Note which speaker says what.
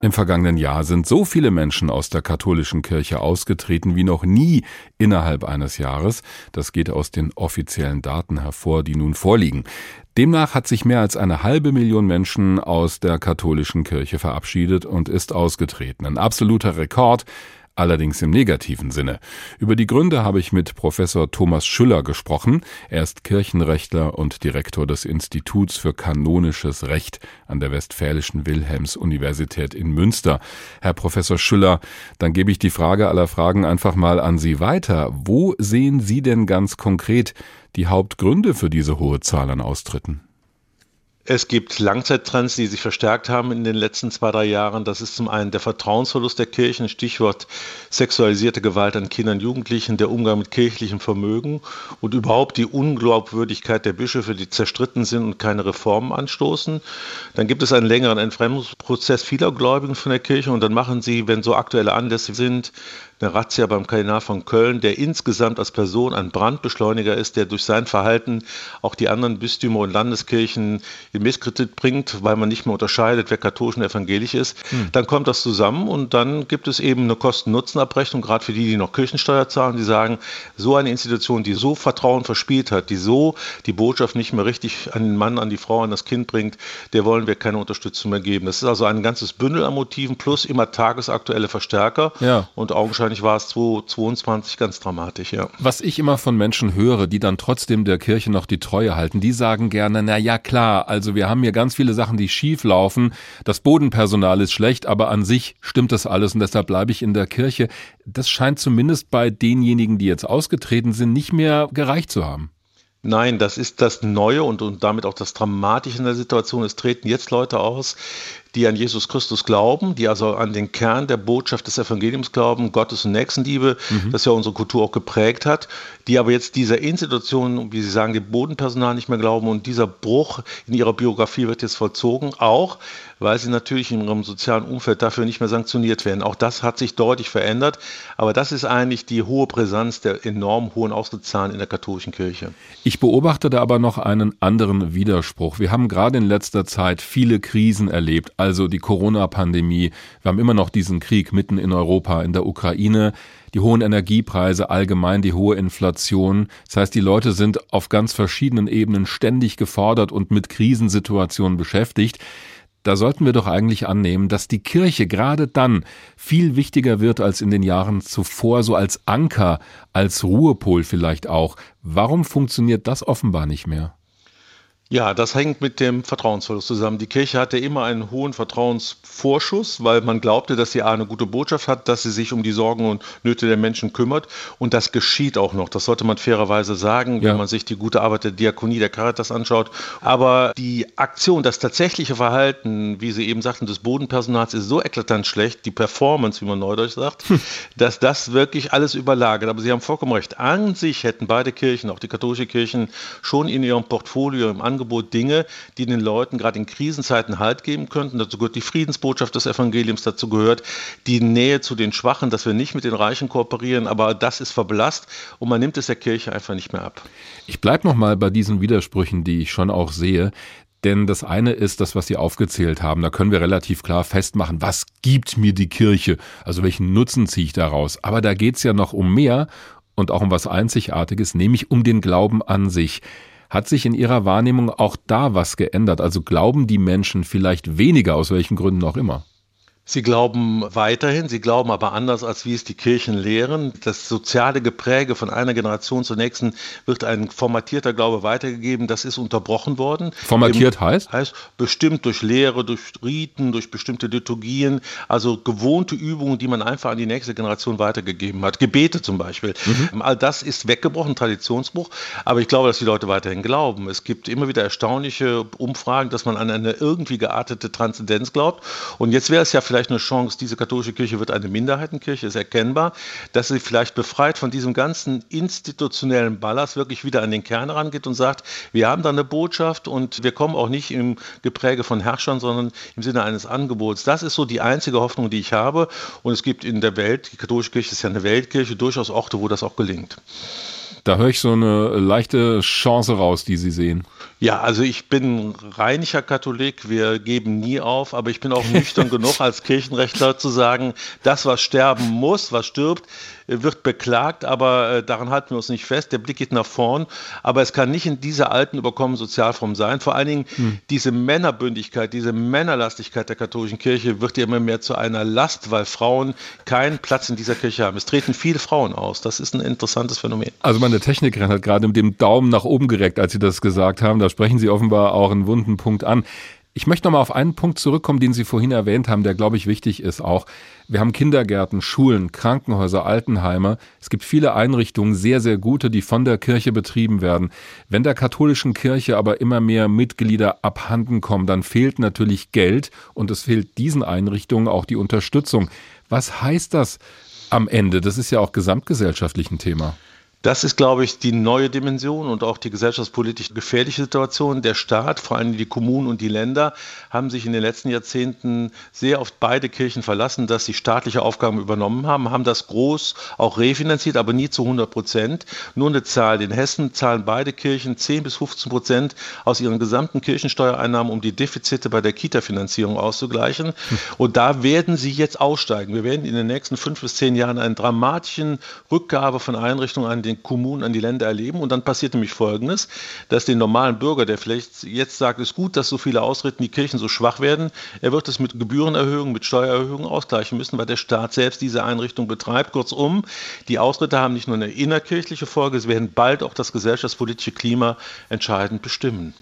Speaker 1: Im vergangenen Jahr sind so viele Menschen aus der katholischen Kirche ausgetreten wie noch nie innerhalb eines Jahres. Das geht aus den offiziellen Daten hervor, die nun vorliegen. Demnach hat sich mehr als eine halbe Million Menschen aus der katholischen Kirche verabschiedet und ist ausgetreten. Ein absoluter Rekord allerdings im negativen Sinne. Über die Gründe habe ich mit Professor Thomas Schüller gesprochen. Er ist Kirchenrechtler und Direktor des Instituts für kanonisches Recht an der Westfälischen Wilhelms-Universität in Münster. Herr Professor Schüller, dann gebe ich die Frage aller Fragen einfach mal an Sie weiter. Wo sehen Sie denn ganz konkret die Hauptgründe für diese hohe Zahl an Austritten?
Speaker 2: Es gibt Langzeittrends, die sich verstärkt haben in den letzten zwei, drei Jahren. Das ist zum einen der Vertrauensverlust der Kirchen, Stichwort sexualisierte Gewalt an Kindern Jugendlichen, der Umgang mit kirchlichem Vermögen und überhaupt die Unglaubwürdigkeit der Bischöfe, die zerstritten sind und keine Reformen anstoßen. Dann gibt es einen längeren Entfremdungsprozess vieler Gläubigen von der Kirche und dann machen sie, wenn so aktuelle Anlässe sind, eine Razzia beim Kardinal von Köln, der insgesamt als Person ein Brandbeschleuniger ist, der durch sein Verhalten auch die anderen Bistümer und Landeskirchen in Misskredit bringt, weil man nicht mehr unterscheidet, wer katholisch und evangelisch ist. Hm. Dann kommt das zusammen und dann gibt es eben eine Kosten-Nutzen-Abrechnung, gerade für die, die noch Kirchensteuer zahlen, die sagen, so eine Institution, die so Vertrauen verspielt hat, die so die Botschaft nicht mehr richtig an den Mann, an die Frau, an das Kind bringt, der wollen wir keine Unterstützung mehr geben. Das ist also ein ganzes Bündel an Motiven plus immer tagesaktuelle Verstärker ja. und augenscheinlich wahrscheinlich war es 2022 ganz dramatisch, ja.
Speaker 1: Was ich immer von Menschen höre, die dann trotzdem der Kirche noch die Treue halten, die sagen gerne, na ja klar, also wir haben hier ganz viele Sachen, die schief laufen, das Bodenpersonal ist schlecht, aber an sich stimmt das alles und deshalb bleibe ich in der Kirche. Das scheint zumindest bei denjenigen, die jetzt ausgetreten sind, nicht mehr gereicht zu haben.
Speaker 2: Nein, das ist das Neue und, und damit auch das Dramatische in der Situation. Es treten jetzt Leute aus, die an Jesus Christus glauben, die also an den Kern der Botschaft des Evangeliums glauben, Gottes und Nächstenliebe, mhm. das ja unsere Kultur auch geprägt hat, die aber jetzt dieser Institution, wie Sie sagen, dem Bodenpersonal nicht mehr glauben und dieser Bruch in ihrer Biografie wird jetzt vollzogen, auch weil sie natürlich in ihrem sozialen Umfeld dafür nicht mehr sanktioniert werden. Auch das hat sich deutlich verändert, aber das ist eigentlich die hohe Brisanz der enorm hohen Ausgezahlen in der katholischen Kirche.
Speaker 1: Ich beobachte da aber noch einen anderen Widerspruch. Wir haben gerade in letzter Zeit viele Krisen erlebt, also die Corona-Pandemie. Wir haben immer noch diesen Krieg mitten in Europa, in der Ukraine, die hohen Energiepreise, allgemein die hohe Inflation. Das heißt, die Leute sind auf ganz verschiedenen Ebenen ständig gefordert und mit Krisensituationen beschäftigt. Da sollten wir doch eigentlich annehmen, dass die Kirche gerade dann viel wichtiger wird als in den Jahren zuvor, so als Anker, als Ruhepol vielleicht auch. Warum funktioniert das offenbar nicht mehr?
Speaker 2: Ja, das hängt mit dem Vertrauensverlust zusammen. Die Kirche hatte immer einen hohen Vertrauensvorschuss, weil man glaubte, dass sie eine gute Botschaft hat, dass sie sich um die Sorgen und Nöte der Menschen kümmert. Und das geschieht auch noch. Das sollte man fairerweise sagen, ja. wenn man sich die gute Arbeit der Diakonie, der Caritas anschaut. Aber die Aktion, das tatsächliche Verhalten, wie Sie eben sagten, des Bodenpersonals ist so eklatant schlecht, die Performance, wie man neudeutsch sagt, hm. dass das wirklich alles überlagert. Aber Sie haben vollkommen recht. An sich hätten beide Kirchen, auch die katholische Kirchen, schon in ihrem Portfolio im Angebot Angebot Dinge, die den Leuten gerade in Krisenzeiten Halt geben könnten. Dazu gehört die Friedensbotschaft des Evangeliums, dazu gehört die Nähe zu den Schwachen, dass wir nicht mit den Reichen kooperieren, aber das ist verblasst und man nimmt es der Kirche einfach nicht mehr ab.
Speaker 1: Ich bleibe nochmal bei diesen Widersprüchen, die ich schon auch sehe. Denn das eine ist das, was Sie aufgezählt haben. Da können wir relativ klar festmachen, was gibt mir die Kirche? Also welchen Nutzen ziehe ich daraus? Aber da geht es ja noch um mehr und auch um was Einzigartiges, nämlich um den Glauben an sich. Hat sich in Ihrer Wahrnehmung auch da was geändert? Also glauben die Menschen vielleicht weniger, aus welchen Gründen auch immer?
Speaker 2: Sie glauben weiterhin, sie glauben aber anders, als wie es die Kirchen lehren. Das soziale Gepräge von einer Generation zur nächsten wird ein formatierter Glaube weitergegeben. Das ist unterbrochen worden.
Speaker 1: Formatiert Eben, heißt?
Speaker 2: Heißt bestimmt durch Lehre, durch Riten, durch bestimmte Liturgien, also gewohnte Übungen, die man einfach an die nächste Generation weitergegeben hat. Gebete zum Beispiel. Mhm. All das ist weggebrochen, Traditionsbruch. Aber ich glaube, dass die Leute weiterhin glauben. Es gibt immer wieder erstaunliche Umfragen, dass man an eine irgendwie geartete Transzendenz glaubt. Und jetzt wäre es ja vielleicht vielleicht eine Chance, diese katholische Kirche wird eine Minderheitenkirche, ist erkennbar, dass sie vielleicht befreit von diesem ganzen institutionellen Ballast wirklich wieder an den Kern rangeht und sagt, wir haben da eine Botschaft und wir kommen auch nicht im Gepräge von Herrschern, sondern im Sinne eines Angebots. Das ist so die einzige Hoffnung, die ich habe. Und es gibt in der Welt, die katholische Kirche ist ja eine Weltkirche, durchaus Orte, wo das auch gelingt.
Speaker 1: Da höre ich so eine leichte Chance raus, die Sie sehen.
Speaker 2: Ja, also ich bin rheinischer Katholik, wir geben nie auf, aber ich bin auch nüchtern genug als Kirchenrechtler zu sagen, das, was sterben muss, was stirbt, wird beklagt, aber äh, daran halten wir uns nicht fest. Der Blick geht nach vorn, aber es kann nicht in dieser alten überkommen Sozialform sein. Vor allen Dingen hm. diese Männerbündigkeit, diese Männerlastigkeit der katholischen Kirche wird ja immer mehr zu einer Last, weil Frauen keinen Platz in dieser Kirche haben. Es treten viele Frauen aus. Das ist ein interessantes Phänomen.
Speaker 1: Also meine Technikerin hat gerade mit dem Daumen nach oben gereckt, als Sie das gesagt haben. Da sprechen Sie offenbar auch einen wunden Punkt an. Ich möchte noch mal auf einen Punkt zurückkommen, den Sie vorhin erwähnt haben, der, glaube ich, wichtig ist auch. Wir haben Kindergärten, Schulen, Krankenhäuser, Altenheime. Es gibt viele Einrichtungen, sehr, sehr gute, die von der Kirche betrieben werden. Wenn der katholischen Kirche aber immer mehr Mitglieder abhanden kommen, dann fehlt natürlich Geld und es fehlt diesen Einrichtungen auch die Unterstützung. Was heißt das am Ende? Das ist ja auch gesamtgesellschaftlich ein Thema.
Speaker 2: Das ist, glaube ich, die neue Dimension und auch die gesellschaftspolitisch gefährliche Situation. Der Staat, vor allem die Kommunen und die Länder, haben sich in den letzten Jahrzehnten sehr auf beide Kirchen verlassen, dass sie staatliche Aufgaben übernommen haben, haben das groß auch refinanziert, aber nie zu 100 Prozent. Nur eine Zahl. In Hessen zahlen beide Kirchen 10 bis 15 Prozent aus ihren gesamten Kirchensteuereinnahmen, um die Defizite bei der Kita-Finanzierung auszugleichen. Und da werden sie jetzt aussteigen. Wir werden in den nächsten fünf bis zehn Jahren einen dramatischen Rückgabe von Einrichtungen an den Kommunen, an die Länder erleben. Und dann passiert nämlich Folgendes, dass den normalen Bürger, der vielleicht jetzt sagt, es ist gut, dass so viele Ausritten die Kirchen so schwach werden, er wird es mit Gebührenerhöhungen, mit Steuererhöhungen ausgleichen müssen, weil der Staat selbst diese Einrichtung betreibt. Kurzum, die Ausritte haben nicht nur eine innerkirchliche Folge, sie werden bald auch das gesellschaftspolitische Klima entscheidend bestimmen.